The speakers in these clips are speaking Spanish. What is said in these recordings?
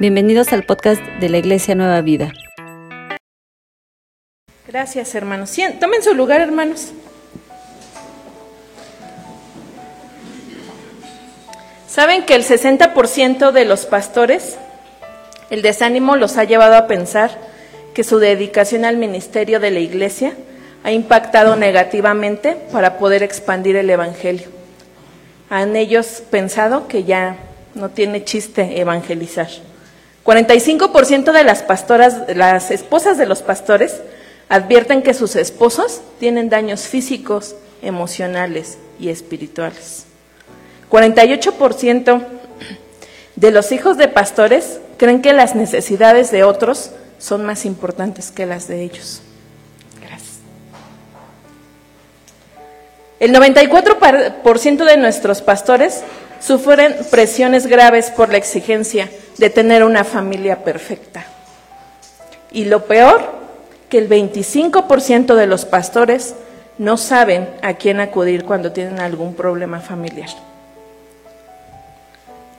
Bienvenidos al podcast de la Iglesia Nueva Vida. Gracias, hermanos. Tomen su lugar, hermanos. ¿Saben que el 60% de los pastores, el desánimo los ha llevado a pensar que su dedicación al ministerio de la iglesia ha impactado negativamente para poder expandir el Evangelio? Han ellos pensado que ya no tiene chiste evangelizar. 45% de las pastoras, las esposas de los pastores, advierten que sus esposos tienen daños físicos, emocionales y espirituales. 48% de los hijos de pastores creen que las necesidades de otros son más importantes que las de ellos. Gracias. El 94% de nuestros pastores sufren presiones graves por la exigencia de tener una familia perfecta. Y lo peor, que el 25% de los pastores no saben a quién acudir cuando tienen algún problema familiar.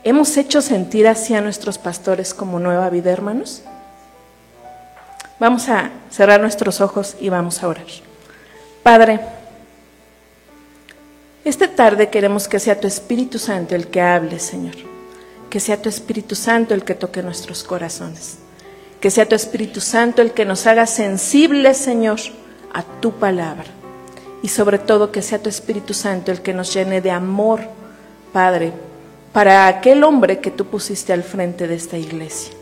¿Hemos hecho sentir así a nuestros pastores como nueva vida, hermanos? Vamos a cerrar nuestros ojos y vamos a orar. Padre, esta tarde queremos que sea tu Espíritu Santo el que hable, Señor. Que sea tu Espíritu Santo el que toque nuestros corazones. Que sea tu Espíritu Santo el que nos haga sensibles, Señor, a tu palabra. Y sobre todo que sea tu Espíritu Santo el que nos llene de amor, Padre, para aquel hombre que tú pusiste al frente de esta iglesia.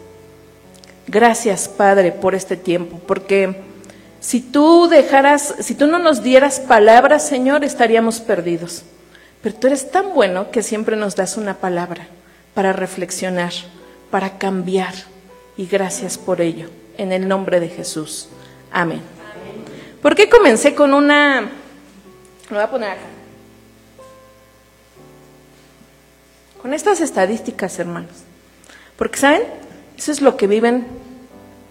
Gracias, Padre, por este tiempo, porque si tú dejaras, si tú no nos dieras palabras, Señor, estaríamos perdidos. Pero tú eres tan bueno que siempre nos das una palabra para reflexionar, para cambiar. Y gracias por ello. En el nombre de Jesús. Amén. ¿Por qué comencé con una... Lo voy a poner acá. Con estas estadísticas, hermanos. Porque, ¿saben? Eso es lo que viven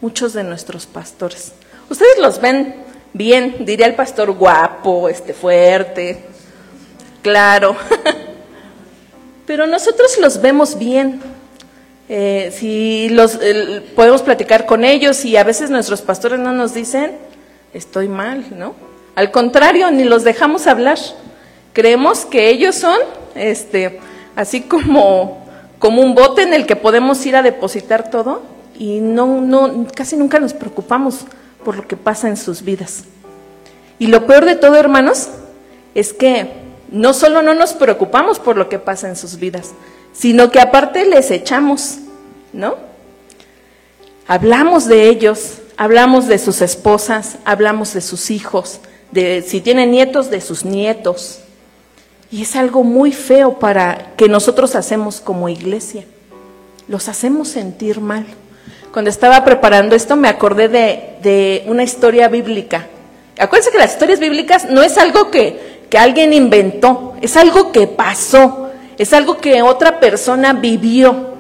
muchos de nuestros pastores. Ustedes los ven bien, diría el pastor guapo, este fuerte, claro. Pero nosotros los vemos bien. Eh, si los podemos platicar con ellos y a veces nuestros pastores no nos dicen, estoy mal, ¿no? Al contrario, ni los dejamos hablar. Creemos que ellos son, este, así como, como un bote en el que podemos ir a depositar todo y no, no, casi nunca nos preocupamos por lo que pasa en sus vidas. Y lo peor de todo, hermanos, es que no solo no nos preocupamos por lo que pasa en sus vidas, sino que aparte les echamos, ¿no? Hablamos de ellos, hablamos de sus esposas, hablamos de sus hijos, de si tienen nietos, de sus nietos. Y es algo muy feo para que nosotros hacemos como iglesia. Los hacemos sentir mal cuando estaba preparando esto me acordé de, una historia bíblica. Acuérdense que las historias bíblicas no es algo que, que alguien inventó, es algo que pasó, es algo que otra persona vivió.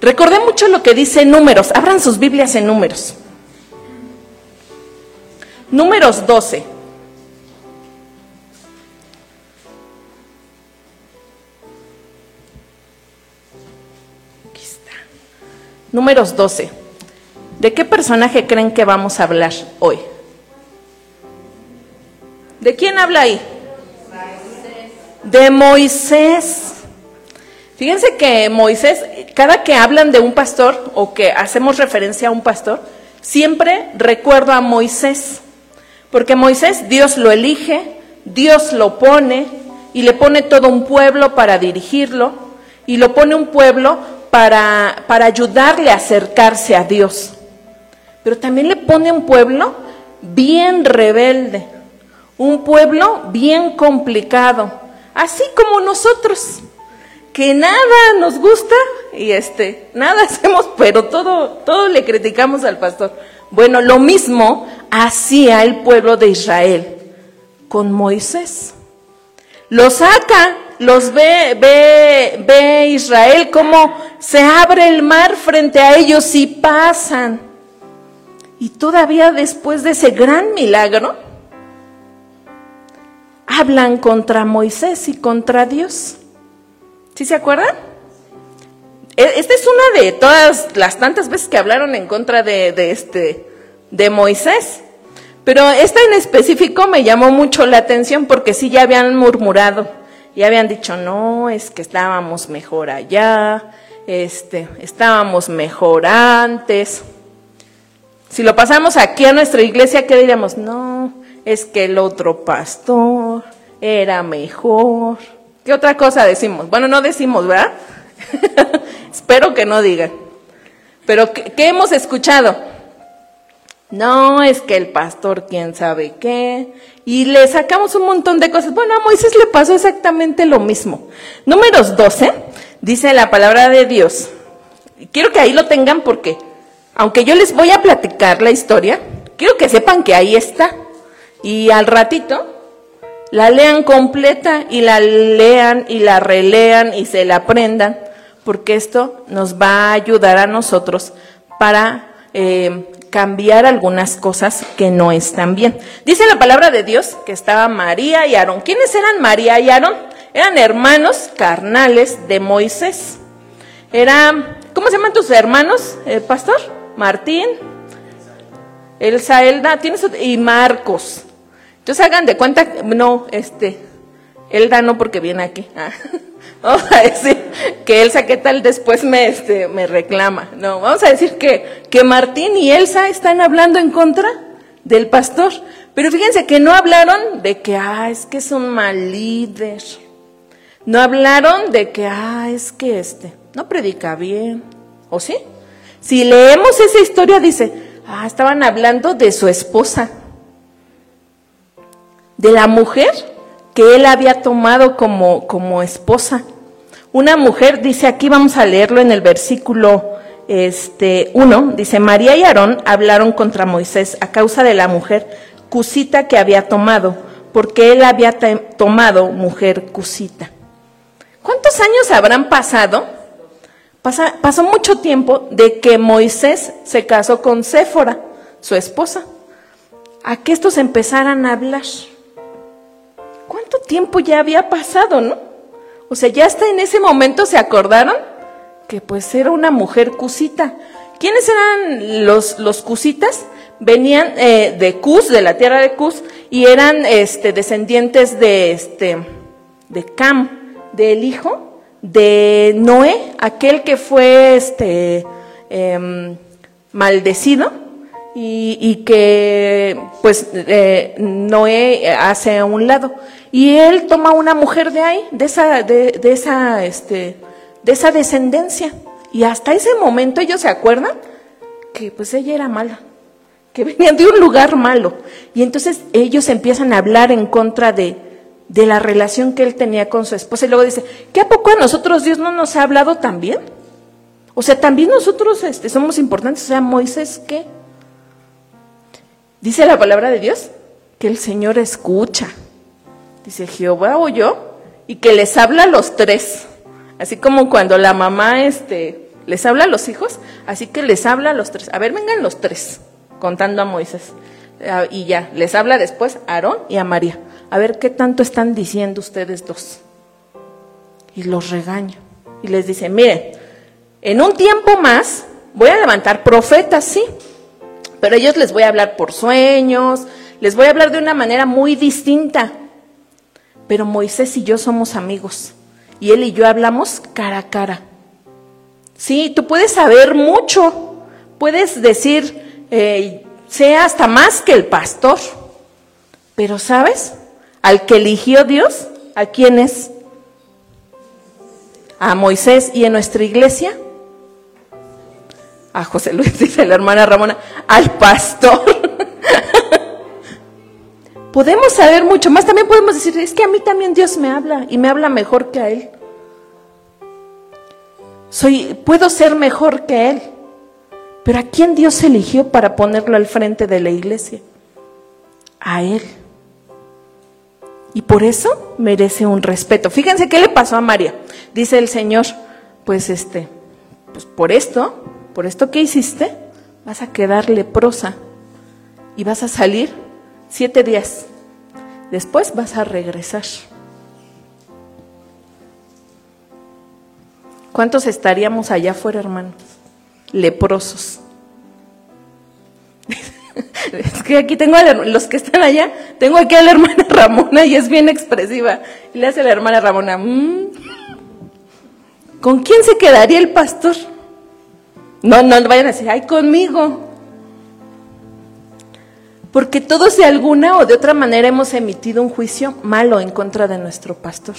Recordé mucho lo que dice números, abran sus Biblias en números. Números 12. Números 12. ¿De qué personaje creen que vamos a hablar hoy? ¿De quién habla ahí? De Moisés. Fíjense que Moisés, cada que hablan de un pastor o que hacemos referencia a un pastor, siempre recuerdo a Moisés. Porque Moisés Dios lo elige, Dios lo pone y le pone todo un pueblo para dirigirlo y lo pone un pueblo para, para ayudarle a acercarse a Dios. Pero también le pone un pueblo bien rebelde, un pueblo bien complicado, así como nosotros, que nada nos gusta y este, nada hacemos, pero todo, todo le criticamos al pastor. Bueno, lo mismo hacía el pueblo de Israel con Moisés. Lo saca, los ve, ve, ve Israel como se abre el mar frente a ellos y pasan. Y todavía después de ese gran milagro, hablan contra Moisés y contra Dios. ¿Sí se acuerdan? e, esta es una de todas las tantas veces que hablaron en contra de, de este, de Moisés. Pero esta en específico me llamó mucho la atención porque sí ya habían murmurado, ya habían dicho, no, es que estábamos mejor allá, este, estábamos mejor antes. Si lo pasamos aquí a nuestra iglesia, ¿qué diríamos? No, es que el otro pastor era mejor. ¿Qué otra cosa decimos? Bueno, no decimos, ¿verdad? Espero que no digan. Pero ¿qué, ¿qué, hemos escuchado? No, es que el pastor quién sabe qué. Y le sacamos un montón de cosas. Bueno, a Moisés le pasó exactamente lo mismo. Números 12 dice la palabra de Dios. Quiero que ahí lo tengan porque, aunque yo les voy a platicar la historia, quiero que sepan que ahí está. Y al ratito la lean completa y la lean y la relean y se la aprendan, porque esto nos va a ayudar a nosotros para eh, cambiar algunas cosas que no están bien. Dice la palabra de Dios que estaba María y Aarón. ¿Quiénes eran María y Aarón? Eran hermanos carnales de Moisés. Era, ¿cómo se llaman tus hermanos, eh, pastor? Martín, Elsa, Elda, tienes y Marcos. Entonces hagan de cuenta, no, este, Elda no porque viene aquí. Ah. Vamos a decir que Elsa, ¿qué tal después me, este, me reclama? No, vamos a decir que, que Martín y Elsa están hablando en contra del pastor. Pero fíjense que no hablaron de que, ah, es que es un mal líder. No hablaron de que, ah, es que este, no predica bien. ¿O sí? Si leemos esa historia, dice, ah, estaban hablando de su esposa. De la mujer que él había tomado como, como esposa. Una mujer, dice aquí, vamos a leerlo en el versículo este, 1, dice, María y Aarón hablaron contra Moisés a causa de la mujer cusita que había tomado, porque él había tomado mujer cusita. ¿Cuántos años habrán pasado? pasó mucho tiempo de que Moisés se casó con Séfora, su esposa, a que estos empezaran a hablar. ¿Cuánto tiempo ya había pasado, no? O sea, ya hasta en ese momento se acordaron que pues era una mujer cusita. ¿Quiénes eran los, los cusitas? Venían eh, de Cus, de la tierra de Cus, y eran este, descendientes de, este, de Cam, del hijo de Noé, aquel que fue este, eh, maldecido y, que pues eh, Noé hace a un lado. Y él toma una mujer de ahí, de esa, de, de, esa, este, de esa descendencia. Y hasta ese momento ellos se acuerdan que pues ella era mala, que venía de un lugar malo. Y entonces ellos empiezan a hablar en contra de, de la relación que él tenía con su esposa. Y luego dice, ¿qué a poco a nosotros Dios no nos ha hablado también? O sea, también nosotros este, somos importantes. O sea, Moisés, ¿qué? Dice la palabra de Dios que el Señor escucha. Dice Jehová oyó y que les habla a los tres. Así como cuando la mamá este, les habla a los hijos, así que les habla a los tres. A ver, vengan los tres, contando a Moisés. Ah, y ya, les habla después a Aarón y a María. A ver qué tanto están diciendo ustedes dos. Y los regaña. Y les dice, miren, en un tiempo más voy a levantar profetas, sí, pero ellos les voy a hablar por sueños, les voy a hablar de una manera muy distinta. Pero Moisés y yo somos amigos y él y yo hablamos cara a cara. Sí, tú puedes saber mucho, puedes decir, eh, hasta más que el pastor, pero ¿sabes? Al que eligió Dios, ¿a quién es? A Moisés y en nuestra iglesia a José Luis, dice la hermana Ramona, al pastor. podemos saber mucho más, también podemos decir, es que a mí también Dios me habla y me habla mejor que a Él. Soy, puedo ser mejor que Él. Pero ¿a quién Dios eligió para ponerlo al frente de la iglesia? A Él. Y por eso merece un respeto. Fíjense qué le pasó a María. Dice el Señor, pues este, pues por esto por esto que hiciste, vas a quedar leprosa y vas a salir siete días. Después vas a regresar. ¿Cuántos estaríamos allá afuera, hermanos? Leprosos. Es que aquí tengo a los que están allá, tengo aquí a la hermana Ramona y es bien expresiva. Y le hace la hermana Ramona, mm". ¿con quién se quedaría el pastor? No, no vayan a decir, ay, conmigo. Porque todos de alguna o de otra manera hemos emitido un juicio malo en contra de nuestro pastor.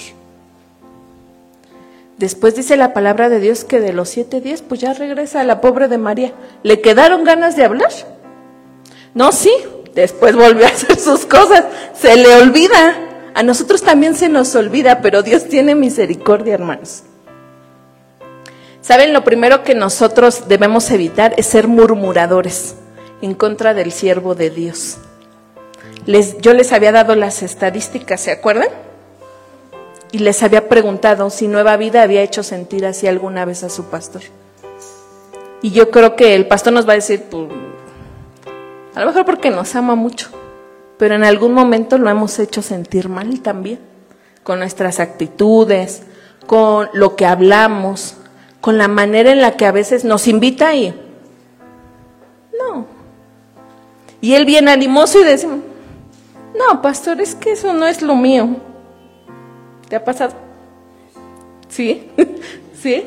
Después dice la palabra de Dios que de los siete días, pues ya regresa la pobre de María. ¿Le quedaron ganas de hablar? No, sí, después volvió a hacer sus cosas, se le olvida. A nosotros también se nos olvida, pero Dios tiene misericordia, hermanos. ¿Saben? Lo primero que nosotros debemos evitar es ser murmuradores en contra del siervo de Dios. Les, yo les había dado las estadísticas, ¿se acuerdan? Y les había preguntado si Nueva Vida había hecho sentir así alguna vez a su pastor. Y yo creo que el pastor nos va a decir, pues, a lo mejor porque nos ama mucho, pero en algún momento lo hemos hecho sentir mal también, con nuestras actitudes, con lo que hablamos, con la manera en la que a veces nos invita y no. Y él viene animoso y dice, no, pastor, es que eso no es lo mío. ¿Te ha pasado? ¿Sí? ¿Sí?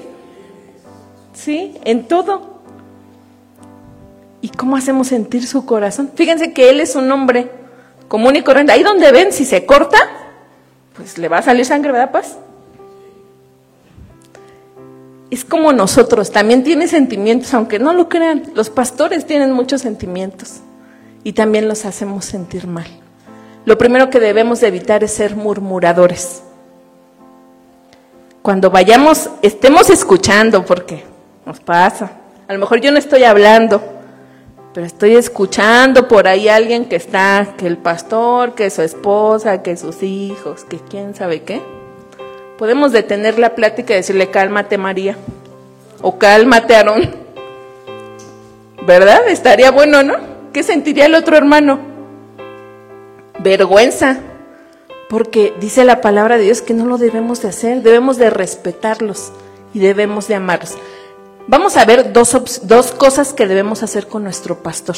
¿Sí? En todo. ¿Y cómo hacemos sentir su corazón? Fíjense que él es un hombre común y corriente. Ahí donde ven, si se corta, pues le va a salir sangre, ¿verdad, paz? Es como nosotros, también tiene sentimientos, aunque no lo crean. Los pastores tienen muchos sentimientos y también los hacemos sentir mal. Lo primero que debemos evitar es ser murmuradores. Cuando vayamos, estemos escuchando, porque nos pasa. A lo mejor yo no estoy hablando, pero estoy escuchando por ahí alguien que está, que el pastor, que su esposa, que sus hijos, que quién sabe qué. Podemos detener la plática y decirle, cálmate María, o cálmate Aarón. ¿Verdad? Estaría bueno, ¿no? ¿Qué sentiría el otro hermano? Vergüenza, porque dice la palabra de Dios que no lo debemos de hacer, debemos de respetarlos y debemos de amarlos. Vamos a ver dos, dos cosas que debemos hacer con nuestro pastor.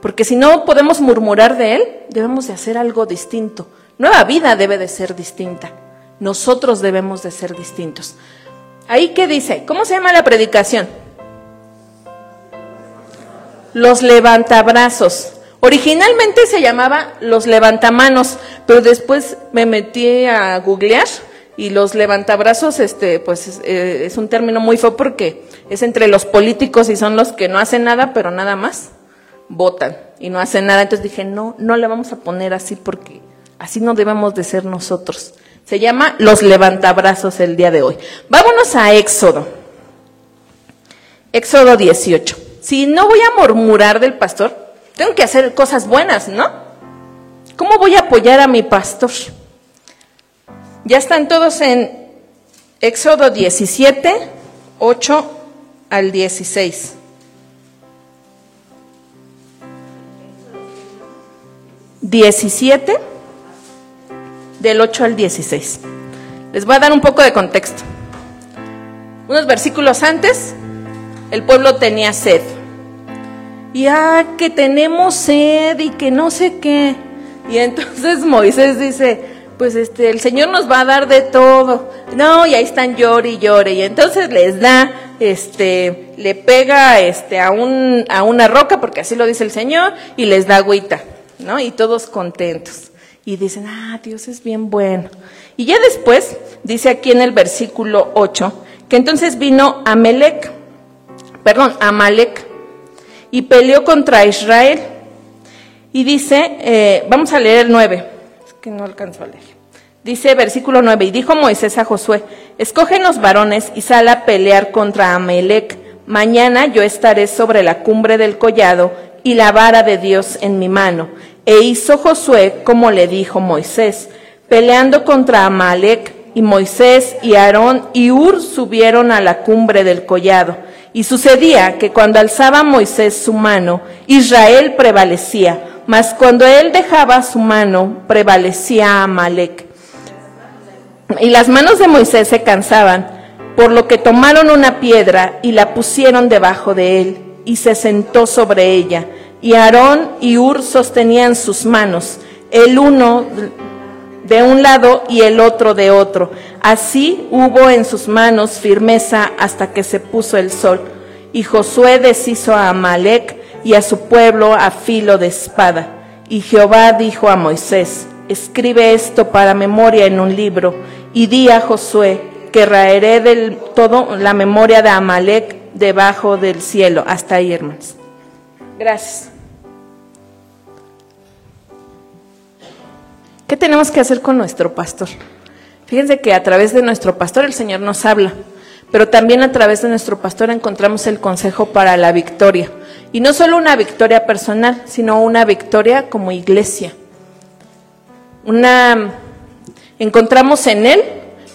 Porque si no podemos murmurar de él, debemos de hacer algo distinto. Nueva vida debe de ser distinta. Nosotros debemos de ser distintos. Ahí qué dice, ¿cómo se llama la predicación? Los levantabrazos. Originalmente se llamaba los levantamanos, pero después me metí a googlear y los levantabrazos, este, pues es, eh, es un término muy feo porque es entre los políticos y son los que no hacen nada, pero nada más votan y no hacen nada. Entonces dije, no, no le vamos a poner así porque así no debemos de ser nosotros. Se llama los levantabrazos el día de hoy. Vámonos a Éxodo. Éxodo 18. Si no voy a murmurar del pastor, tengo que hacer cosas buenas, ¿no? ¿Cómo voy a apoyar a mi pastor? Ya están todos en Éxodo 17, 8 al 16. Diecisiete del 8 al 16. Les voy a dar un poco de contexto. Unos versículos antes, el pueblo tenía sed. Y ah, que tenemos sed y que no sé qué. Y entonces Moisés dice, pues este, el Señor nos va a dar de todo. No, y ahí están llore y llore. Y entonces les da, este, le pega este, a, un, a una roca, porque así lo dice el Señor, y les da agüita, ¿no? Y todos contentos. Y dicen, ah, Dios es bien bueno. Y ya después, dice aquí en el versículo 8, que entonces vino Amelec, perdón, Amalek, y peleó contra Israel. Y dice, eh, vamos a leer el 9 que no alcanzó a leer. Dice versículo 9, y dijo Moisés a Josué, escogen los varones y sal a pelear contra Amelec. Mañana yo estaré sobre la cumbre del collado y la vara de Dios en mi mano. E hizo Josué como le dijo Moisés, peleando contra Amalek, y Moisés y Aarón y Ur subieron a la cumbre del collado. Y sucedía que cuando alzaba Moisés su mano, Israel prevalecía mas cuando él dejaba su mano, prevalecía Amalek. Y las manos de Moisés se cansaban, por lo que tomaron una piedra y la pusieron debajo de él, y se sentó sobre ella. Y Aarón y Ur sostenían sus manos, el uno de un lado y el otro de otro. Así hubo en sus manos firmeza hasta que se puso el sol. Y Josué deshizo a Amalek y a su pueblo a filo de espada. Y Jehová dijo a Moisés, escribe esto para memoria en un libro, y di a Josué que raeré del todo la memoria de Amalek debajo del cielo. Hasta ahí, hermanos. Gracias. ¿Qué tenemos que hacer con nuestro pastor? Fíjense que a través de nuestro pastor el Señor nos habla, pero también a través de nuestro pastor encontramos el consejo para la victoria. Y no solo una victoria personal, sino una victoria como iglesia. Una, encontramos en Él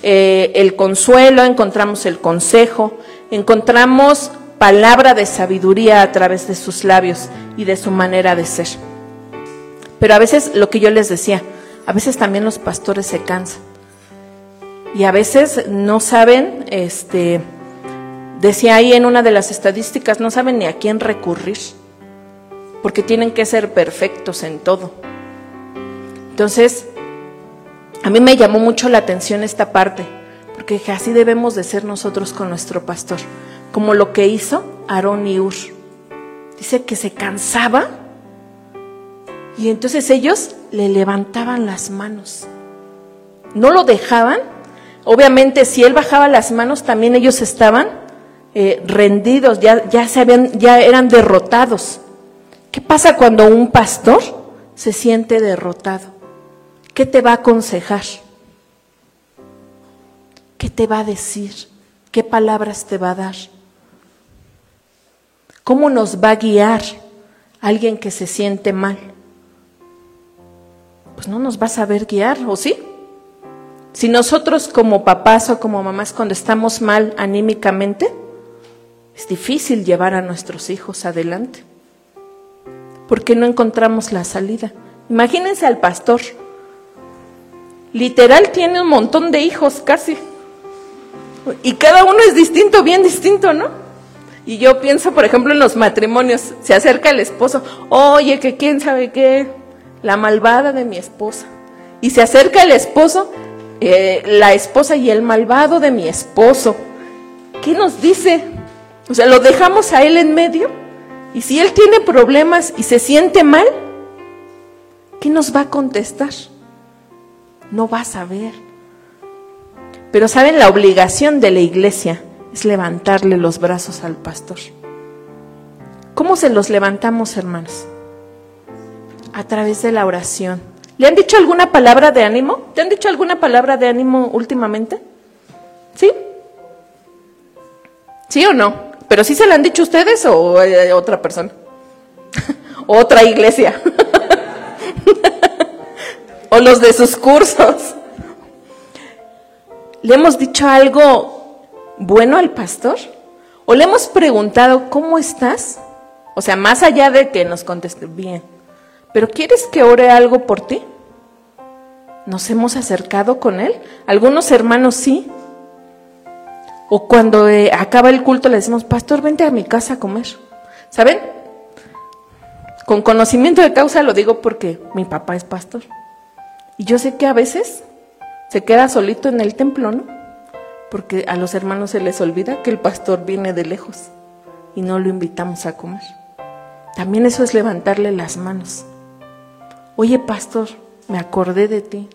eh, el consuelo, encontramos el consejo, encontramos palabra de sabiduría a través de sus labios y de su manera de ser. Pero a veces lo que yo les decía, a veces también los pastores se cansan. Y a veces no saben, este, decía ahí en una de las estadísticas, no saben ni a quién recurrir, porque tienen que ser perfectos en todo. Entonces, a mí me llamó mucho la atención esta parte, porque así debemos de ser nosotros con nuestro pastor, como lo que hizo Aarón y Ur. Dice que se cansaba y entonces ellos le levantaban las manos. No lo dejaban. Obviamente, si él bajaba las manos, también ellos estaban eh, rendidos, ya, ya, se habían, ya eran derrotados. ¿Qué pasa cuando un pastor se siente derrotado? ¿Qué te va a aconsejar? ¿Qué te va a decir? ¿Qué palabras te va a dar? ¿Cómo nos va a guiar alguien que se siente mal? Pues no nos va a saber guiar, ¿o sí? Si nosotros como papás o como mamás cuando estamos mal anímicamente, es difícil llevar a nuestros hijos adelante, porque no encontramos la salida. Imagínense al pastor, literal tiene un montón de hijos casi, y cada uno es distinto, bien distinto, ¿no? Y yo pienso, por ejemplo, en los matrimonios, se acerca el esposo, oye, que quién sabe qué, la malvada de mi esposa. Y se acerca el esposo, eh, la esposa y el malvado de mi esposo. ¿Qué nos dice? O sea, lo dejamos a él en medio. Y si él tiene problemas y se siente mal, ¿qué nos va a contestar? No va a saber. Pero saben, la obligación de la iglesia es levantarle los brazos al pastor. ¿Cómo se los levantamos, hermanos? A través de la oración. ¿Le han dicho alguna palabra de ánimo? ¿Te han dicho alguna palabra de ánimo últimamente? ¿Sí? ¿Sí o no? ¿Pero sí se la han dicho ustedes o eh, otra persona? ¿Otra iglesia? ¿O los de sus cursos? ¿Le hemos dicho algo bueno al pastor? ¿O le hemos preguntado, ¿cómo estás? O sea, más allá de que nos conteste bien pero ¿quieres que ore algo por ti? ¿Nos hemos acercado con Él? Algunos hermanos sí. O cuando eh, acaba el culto le decimos, pastor, vente a mi casa a comer. ¿Saben? Con conocimiento de causa lo digo porque mi papá es pastor. Y yo sé que a veces se queda solito en el templo, ¿no? Porque a los hermanos se les olvida que el pastor viene de lejos y no lo invitamos a comer. También eso es levantarle las manos oye pastor, me acordé de ti,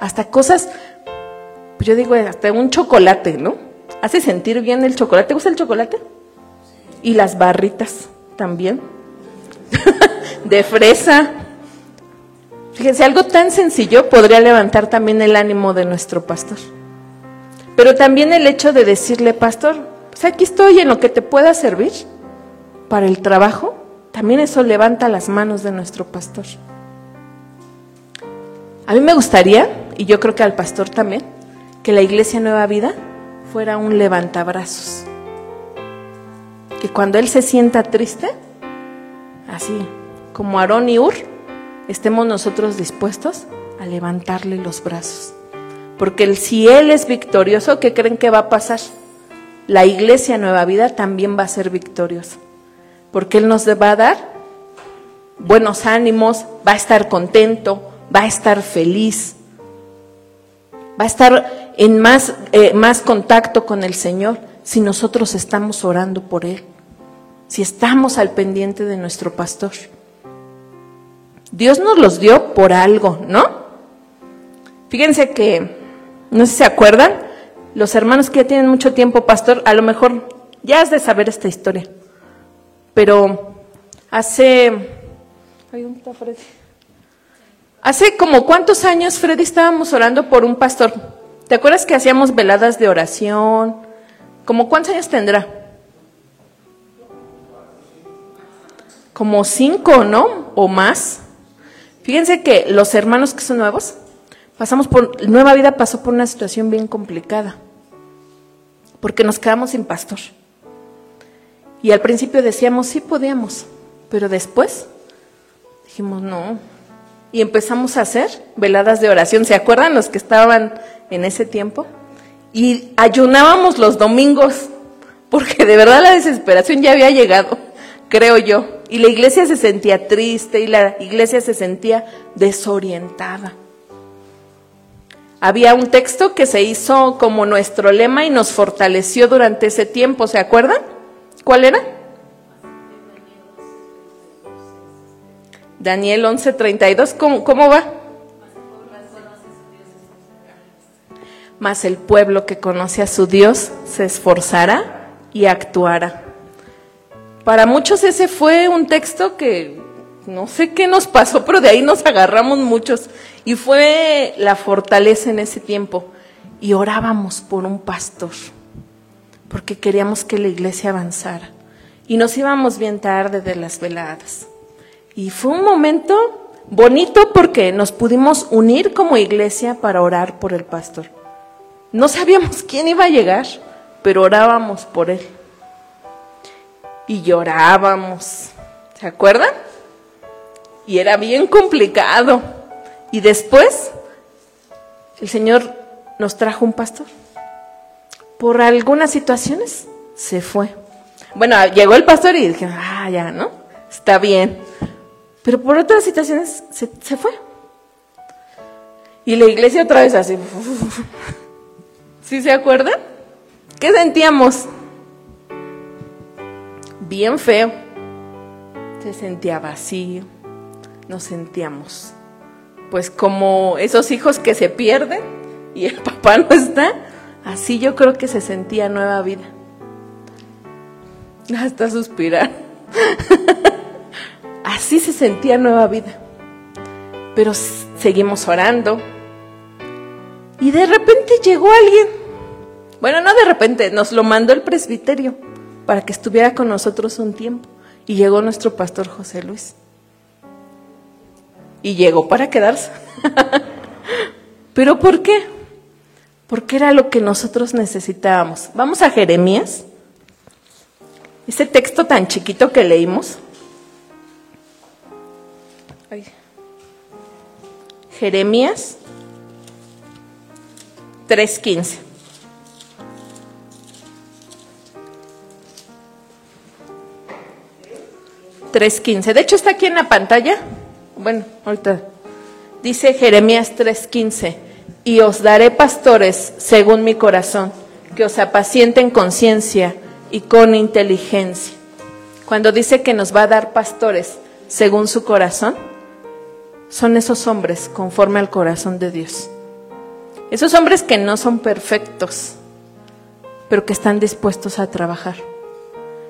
hasta cosas, pues yo digo, hasta un chocolate, ¿no? Hace sentir bien el chocolate. ¿Te gusta el chocolate? Y las barritas también. de fresa. Fíjense, algo tan sencillo podría levantar también el ánimo de nuestro pastor. Pero también el hecho de decirle, pastor, pues aquí estoy en lo que te pueda servir para el trabajo, también eso levanta las manos de nuestro pastor. A mí me gustaría, y yo creo que al pastor también, que la iglesia Nueva Vida fuera un levantabrazos. Que cuando él se sienta triste, así como Aarón y Ur, estemos nosotros dispuestos a levantarle los brazos. Porque si Él es victorioso, ¿qué creen que va a pasar? La iglesia Nueva Vida también va a ser victoriosa. Porque Él nos va a dar buenos ánimos, va a estar contento, va a estar feliz, va a estar en más, eh, más contacto con el Señor si nosotros estamos orando por Él, si estamos al pendiente de nuestro pastor. Dios nos los dio por algo, ¿no? Fíjense que, no sé si se acuerdan, los hermanos que ya tienen mucho tiempo, pastor, a lo mejor ya has de saber esta historia, pero hace... Hace como cuántos años, Freddy, estábamos orando por un pastor. ¿Te acuerdas que hacíamos veladas de oración? ¿Como cuántos años tendrá? Como cinco, ¿no? O más. Fíjense que los hermanos que son nuevos, pasamos por, Nueva Vida pasó por una situación bien complicada, porque nos quedamos sin pastor. Y al principio decíamos, sí podíamos, pero después dijimos, no. Y empezamos a hacer veladas de oración. ¿Se acuerdan los que estaban en ese tiempo? Y ayunábamos los domingos, porque de verdad la desesperación ya había llegado, creo yo. Y la iglesia se sentía triste y la iglesia se sentía desorientada. Había un texto que se hizo como nuestro lema y nos fortaleció durante ese tiempo, ¿se acuerdan? ¿Cuál era? Daniel 11:32, ¿cómo, ¿cómo va? Mas el pueblo que conoce a su Dios se esforzará y actuará. Para muchos ese fue un texto que no sé qué nos pasó, pero de ahí nos agarramos muchos. Y fue la fortaleza en ese tiempo. Y orábamos por un pastor, porque queríamos que la iglesia avanzara. Y nos íbamos bien tarde de las veladas. Y fue un momento bonito porque nos pudimos unir como iglesia para orar por el pastor. No sabíamos quién iba a llegar, pero orábamos por él. Y llorábamos. ¿Se acuerdan? Y era bien complicado. Y después el Señor nos trajo un pastor. Por algunas situaciones se fue. Bueno, llegó el pastor y dije, ah, ya, ¿no? Está bien. Pero por otras situaciones se, fue. Y la iglesia otra vez así. ¿Sí se acuerdan? ¿Qué sentíamos? Bien feo. Se sentía vacío. Nos sentíamos. Pues como esos hijos que se pierden y el papá no está. Así yo creo que se sentía nueva vida. Hasta suspirar. Así se sentía nueva vida. Pero seguimos orando. Y de repente llegó alguien. Bueno, no de repente, nos lo mandó el presbiterio para que estuviera con nosotros un tiempo. Y llegó nuestro pastor José Luis. Y llegó para quedarse. ¿Pero por qué? Porque era lo que nosotros necesitábamos. Vamos a Jeremías. Ese texto tan chiquito que leímos. Jeremías 3.15. 3.15. De hecho está aquí en la pantalla. Bueno, ahorita. Dice Jeremías 3.15. Y os daré pastores según mi corazón, que os apacienten con ciencia y con inteligencia. Cuando dice que nos va a dar pastores según su corazón, son esos hombres conforme al corazón de Dios. Esos hombres que no son perfectos, pero que están dispuestos a trabajar.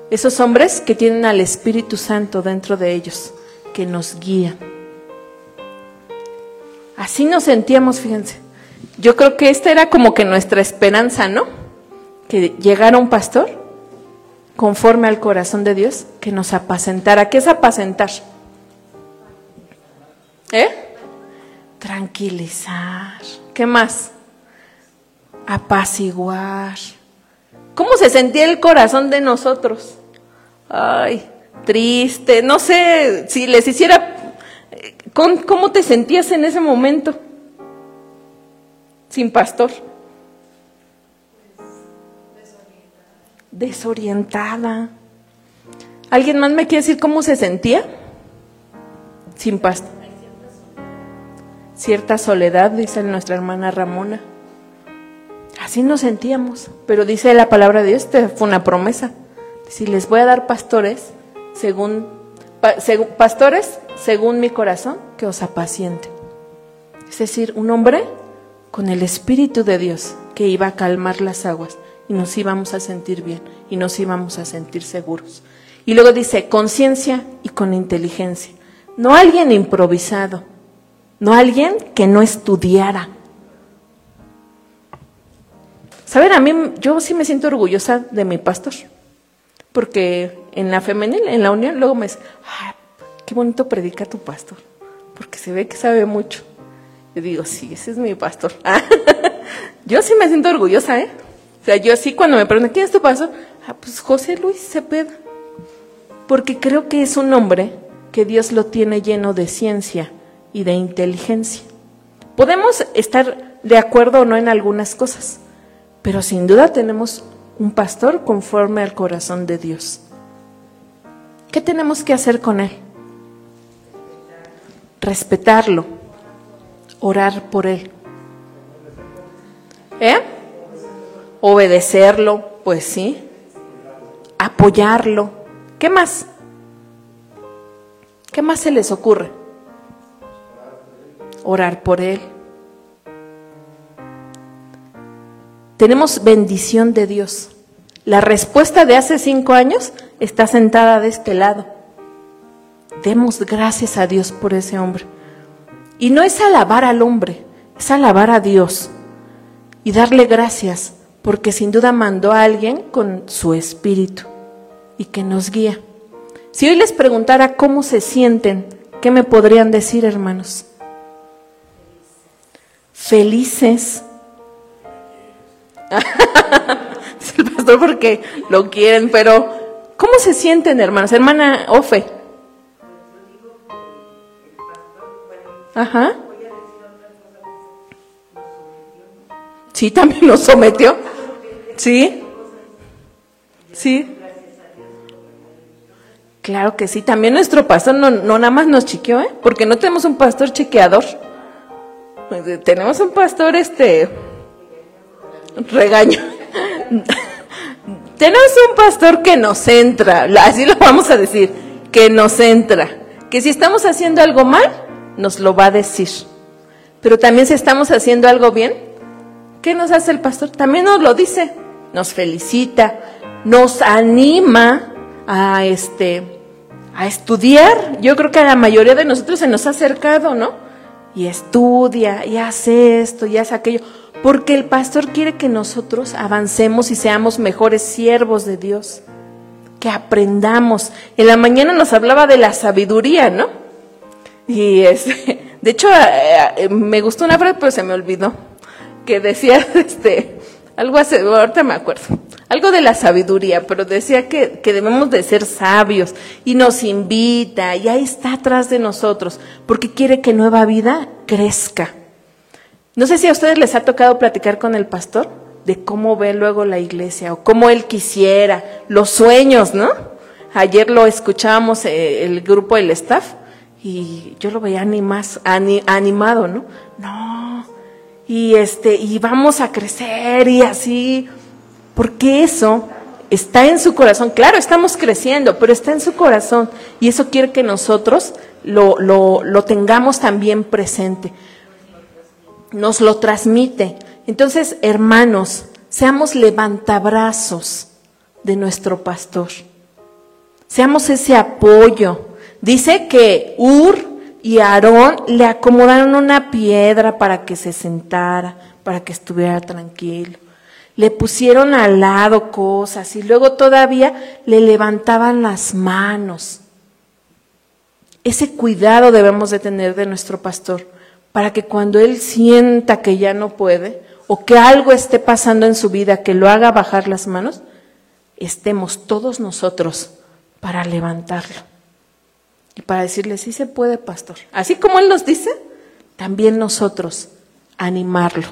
Esos hombres que tienen al Espíritu Santo dentro de ellos, que nos guían. Así nos sentíamos, fíjense. Yo creo que esta era como que nuestra esperanza, ¿no? Que llegara un pastor conforme al corazón de Dios, que nos apacentara. ¿Qué es apacentar? ¿Eh? Tranquilizar. ¿Qué más? Apaciguar. ¿Cómo se sentía el corazón de nosotros? Ay, triste. No sé si les hiciera... ¿Cómo te sentías en ese momento? sin pastor? Desorientada. ¿Alguien más me quiere decir cómo se sentía? Sin pastor. Cierta soledad, dice nuestra hermana Ramona. Así nos sentíamos, pero dice la palabra de Dios, esta fue una promesa. Si les voy a dar pastores, según, pastores según mi corazón, que os apacienten. Es decir, un hombre con el Espíritu de Dios que iba a calmar las aguas y nos íbamos a sentir bien y nos íbamos a sentir seguros. Y luego dice, conciencia y con inteligencia. No alguien improvisado, no alguien que no estudiara. Saben, a mí yo sí me siento orgullosa de mi pastor, porque en la femenil, en la unión, luego me dice, qué bonito predica tu pastor, porque se ve que sabe mucho. Yo digo, sí, ese es mi pastor. yo sí me siento orgullosa, ¿eh? O sea, yo sí cuando me preguntan, ¿quién es tu pastor? Ah, pues José Luis Cepeda. Porque creo que es un hombre que Dios lo tiene lleno de ciencia y de inteligencia. Podemos estar de acuerdo o no en algunas cosas, pero sin duda tenemos un pastor conforme al corazón de Dios. ¿Qué tenemos que hacer con él? Respetarlo orar por él. ¿Eh? Obedecerlo, pues sí. Apoyarlo. ¿Qué más? ¿Qué más se les ocurre? Orar por él. Tenemos bendición de Dios. La respuesta de hace cinco años está sentada de este lado. Demos gracias a Dios por ese hombre. Y no es alabar al hombre, es alabar a Dios y darle gracias, porque sin duda mandó a alguien con su espíritu y que nos guía. Si hoy les preguntara cómo se sienten, ¿qué me podrían decir, hermanos? Felices. es el pastor porque lo quieren, pero ¿cómo se sienten, hermanos? Hermana Ofe. Ajá. Sí, también nos sometió. Sí. Sí. Claro que sí. También nuestro pastor no, no nada más nos chiqueó, ¿eh? Porque no tenemos un pastor chequeador. Tenemos un pastor, este. Regaño. tenemos un pastor que nos entra. Así lo vamos a decir. Que nos entra. Que si estamos haciendo algo mal, nos lo va a decir. Pero también si estamos haciendo algo bien, ¿qué nos hace el pastor? También nos lo dice, nos felicita, nos anima a este a estudiar. Yo creo que a la mayoría de nosotros se nos ha acercado, ¿no? Y estudia, y hace esto, y hace aquello, porque el pastor quiere que nosotros avancemos y seamos mejores siervos de Dios, que aprendamos. En la mañana nos hablaba de la sabiduría, ¿no? Y este, de hecho, eh, eh, me gustó una frase, pero se me olvidó, que decía, este, algo así, ahorita me acuerdo, algo de la sabiduría, pero decía que, que debemos de ser sabios y nos invita y ahí está atrás de nosotros, porque quiere que nueva vida crezca. No sé si a ustedes les ha tocado platicar con el pastor de cómo ve luego la iglesia o cómo él quisiera, los sueños, ¿no? Ayer lo escuchábamos eh, el grupo, el staff, y yo lo veía animas, animado, ¿no? No, y este, y vamos a crecer y así, porque eso está en su corazón. Claro, estamos creciendo, pero está en su corazón y eso quiere que nosotros lo, lo, lo tengamos también presente. Nos lo transmite. Entonces, hermanos, seamos levantabrazos de nuestro pastor. Seamos ese apoyo Dice que Ur y Aarón le acomodaron una piedra para que se sentara, para que estuviera tranquilo. Le pusieron al lado cosas y luego todavía le levantaban las manos. Ese cuidado debemos de tener de nuestro pastor para que cuando él sienta que ya no puede o que algo esté pasando en su vida que lo haga bajar las manos, estemos todos nosotros para levantarlo. Y para decirle, sí se puede, pastor. Así como Él nos dice, también nosotros animarlo.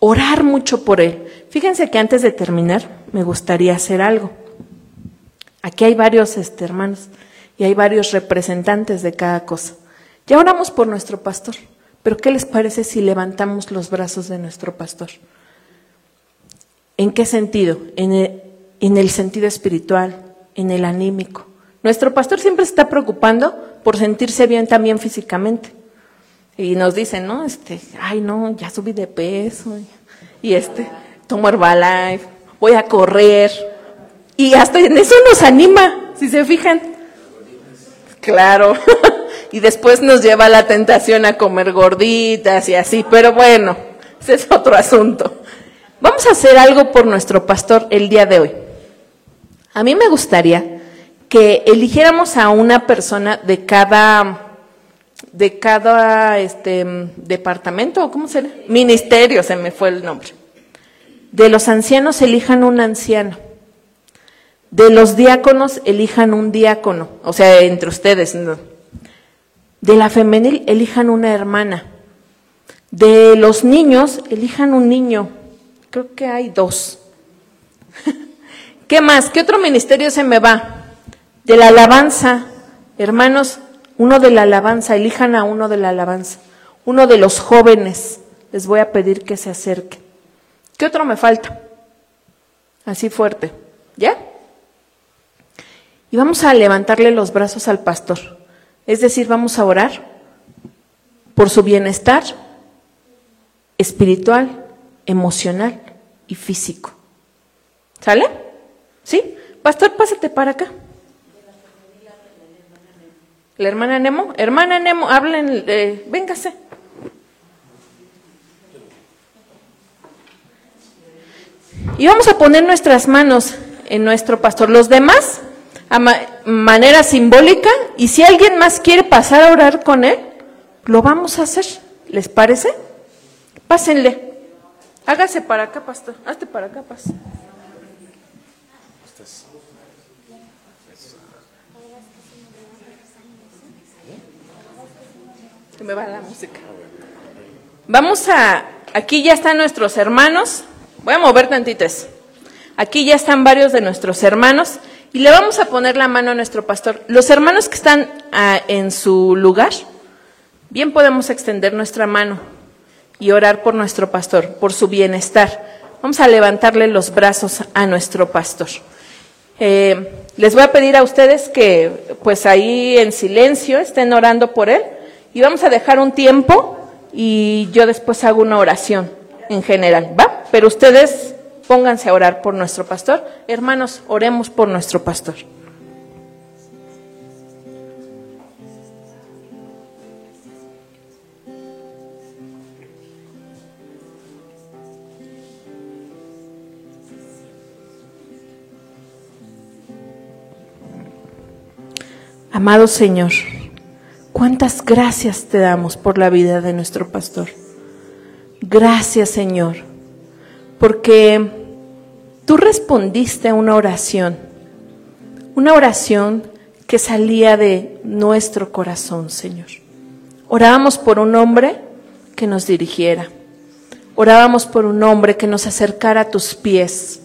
orar mucho por él. Fíjense que antes de terminar me gustaría hacer algo. Aquí hay varios este, hermanos y hay varios representantes de cada cosa. Ya oramos por nuestro pastor, pero ¿qué les parece si levantamos los brazos de nuestro pastor? ¿En qué sentido? En el, en el sentido espiritual, en el anímico. Nuestro pastor siempre está preocupando por sentirse bien también físicamente. Y nos dicen, ¿no? Este, ay, no, ya subí de peso. Y este, tomo Herbalife, voy a correr. Y hasta en eso nos anima, si se fijan. Claro. y después nos lleva la tentación a comer gorditas y así. Pero bueno, ese es otro asunto. Vamos a hacer algo por nuestro pastor el día de hoy. A mí me gustaría que eligiéramos a una persona de cada de cada este, departamento, ¿cómo se llama? Ministerio, se me fue el nombre. De los ancianos elijan un anciano. De los diáconos elijan un diácono, o sea, entre ustedes. De la femenil elijan una hermana. De los niños elijan un niño. Creo que hay dos. ¿Qué más? ¿Qué otro ministerio se me va? De la alabanza, hermanos, uno de la alabanza, elijan a uno de la alabanza. Uno de los jóvenes, les voy a pedir que se acerque. ¿Qué otro me falta? Así fuerte. ¿Ya? Y vamos a levantarle los brazos al pastor. Es decir, vamos a orar por su bienestar espiritual, emocional y físico. ¿Sale? ¿Sí? Pastor, pásate para acá. La hermana Nemo, hermana Nemo, hablen, eh, véngase. Y vamos a poner nuestras manos en nuestro pastor. Los demás, a manera simbólica, y si alguien más quiere pasar a orar con él, lo vamos a hacer. ¿Les parece? Pásenle. Hágase para acá, pastor. Hazte para acá, pastor. Me va la música. Vamos a, aquí ya están nuestros hermanos. Voy a mover tantitos. Aquí ya están varios de nuestros hermanos y le vamos a poner la mano a nuestro pastor. Los hermanos que están ah, en su lugar, bien podemos extender nuestra mano y orar por nuestro pastor, por su bienestar. Vamos a levantarle los brazos a nuestro pastor. Eh, les voy a pedir a ustedes que, pues ahí en silencio, estén orando por él. Y vamos a dejar un tiempo y yo después hago una oración en general, ¿va? Pero ustedes pónganse a orar por nuestro pastor. Hermanos, oremos por nuestro pastor. Amado Señor, Cuántas gracias te damos por la vida de nuestro pastor. Gracias Señor, porque tú respondiste a una oración, una oración que salía de nuestro corazón, Señor. Orábamos por un hombre que nos dirigiera. Orábamos por un hombre que nos acercara a tus pies.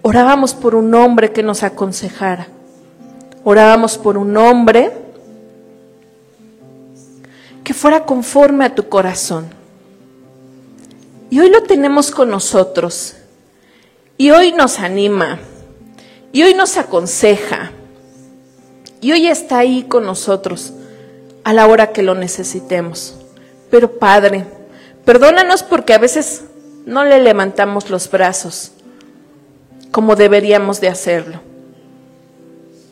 Orábamos por un hombre que nos aconsejara. Orábamos por un hombre que fuera conforme a tu corazón. Y hoy lo tenemos con nosotros. Y hoy nos anima. Y hoy nos aconseja. Y hoy está ahí con nosotros a la hora que lo necesitemos. Pero Padre, perdónanos porque a veces no le levantamos los brazos como deberíamos de hacerlo.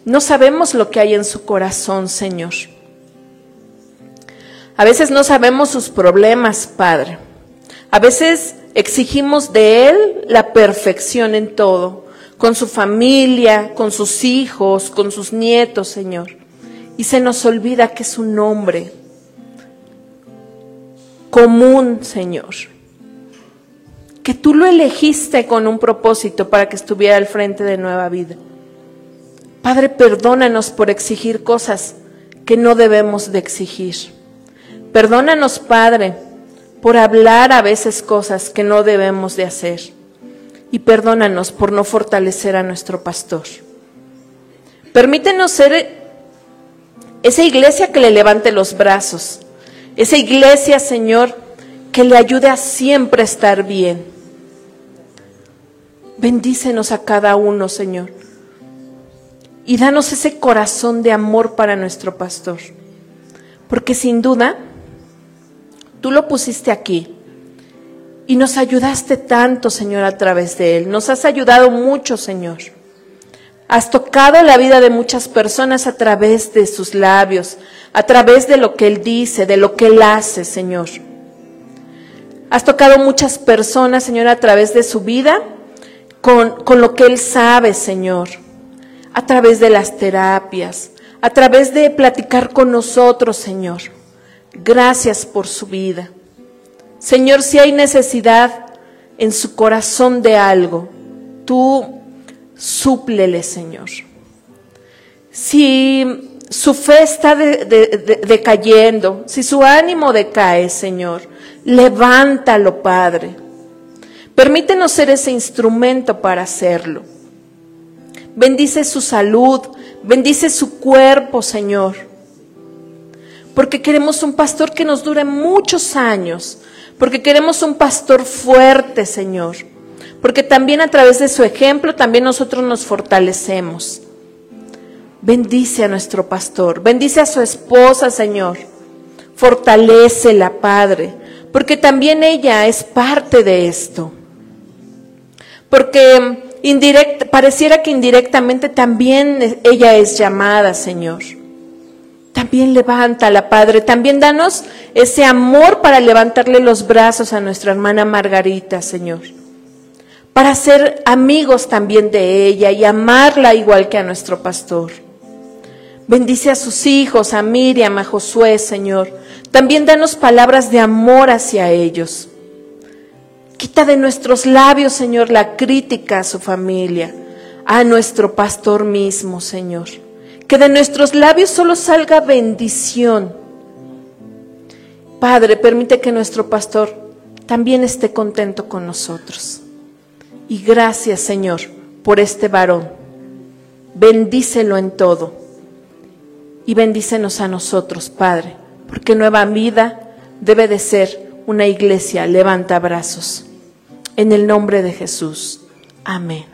No sabemos lo que hay en su corazón, Señor. A veces no sabemos sus problemas, Padre. A veces exigimos de Él la perfección en todo, con su familia, con sus hijos, con sus nietos, Señor. Y se nos olvida que es un hombre común, Señor. Que tú lo elegiste con un propósito para que estuviera al frente de nueva vida. Padre, perdónanos por exigir cosas que no debemos de exigir. Perdónanos, Padre, por hablar a veces cosas que no debemos de hacer. Y perdónanos por no fortalecer a nuestro pastor. Permítenos ser esa iglesia que le levante los brazos. Esa iglesia, Señor, que le ayude a siempre estar bien. Bendícenos a cada uno, Señor. Y danos ese corazón de amor para nuestro pastor. Porque sin duda, tú lo pusiste aquí. Y nos ayudaste tanto, Señor, a través de él. Nos has ayudado mucho, Señor. Has tocado la vida de muchas personas a través de sus labios, a través de lo que Él dice, de lo que Él hace, Señor. Has tocado muchas personas, Señor, a través de su vida, con, con lo que Él sabe, Señor, a través de las terapias, a través de platicar con nosotros, Señor. Gracias por su vida. Señor, si hay necesidad en su corazón de algo, tú súplele, Señor. Si su fe está decayendo, si su ánimo decae, Señor, levántalo, Padre. Permítenos ser ese instrumento para hacerlo. Bendice su salud, bendice su cuerpo, Señor. Porque queremos un pastor que nos dure muchos años, porque queremos un pastor fuerte, Señor porque también a través de su ejemplo, también nosotros nos fortalecemos. Bendice a nuestro pastor, bendice a su esposa, Señor. Fortalécela, Padre, porque también ella es parte de esto. Porque pareciera que indirectamente también ella es llamada, Señor. También levántala, Padre. También danos ese amor para levantarle los brazos a nuestra hermana Margarita, Señor para ser amigos también de ella y amarla igual que a nuestro pastor. Bendice a sus hijos, a Miriam, a Josué, Señor. También danos palabras de amor hacia ellos. Quita de nuestros labios, Señor, la crítica a su familia, a nuestro pastor mismo, Señor. Que de nuestros labios solo salga bendición. Padre, permite que nuestro pastor también esté contento con nosotros. Y gracias, Señor, por este varón. Bendícelo en todo. Y bendícenos a nosotros, Padre, porque Nueva Vida debe de ser una iglesia levanta brazos. En el nombre de Jesús. Amén.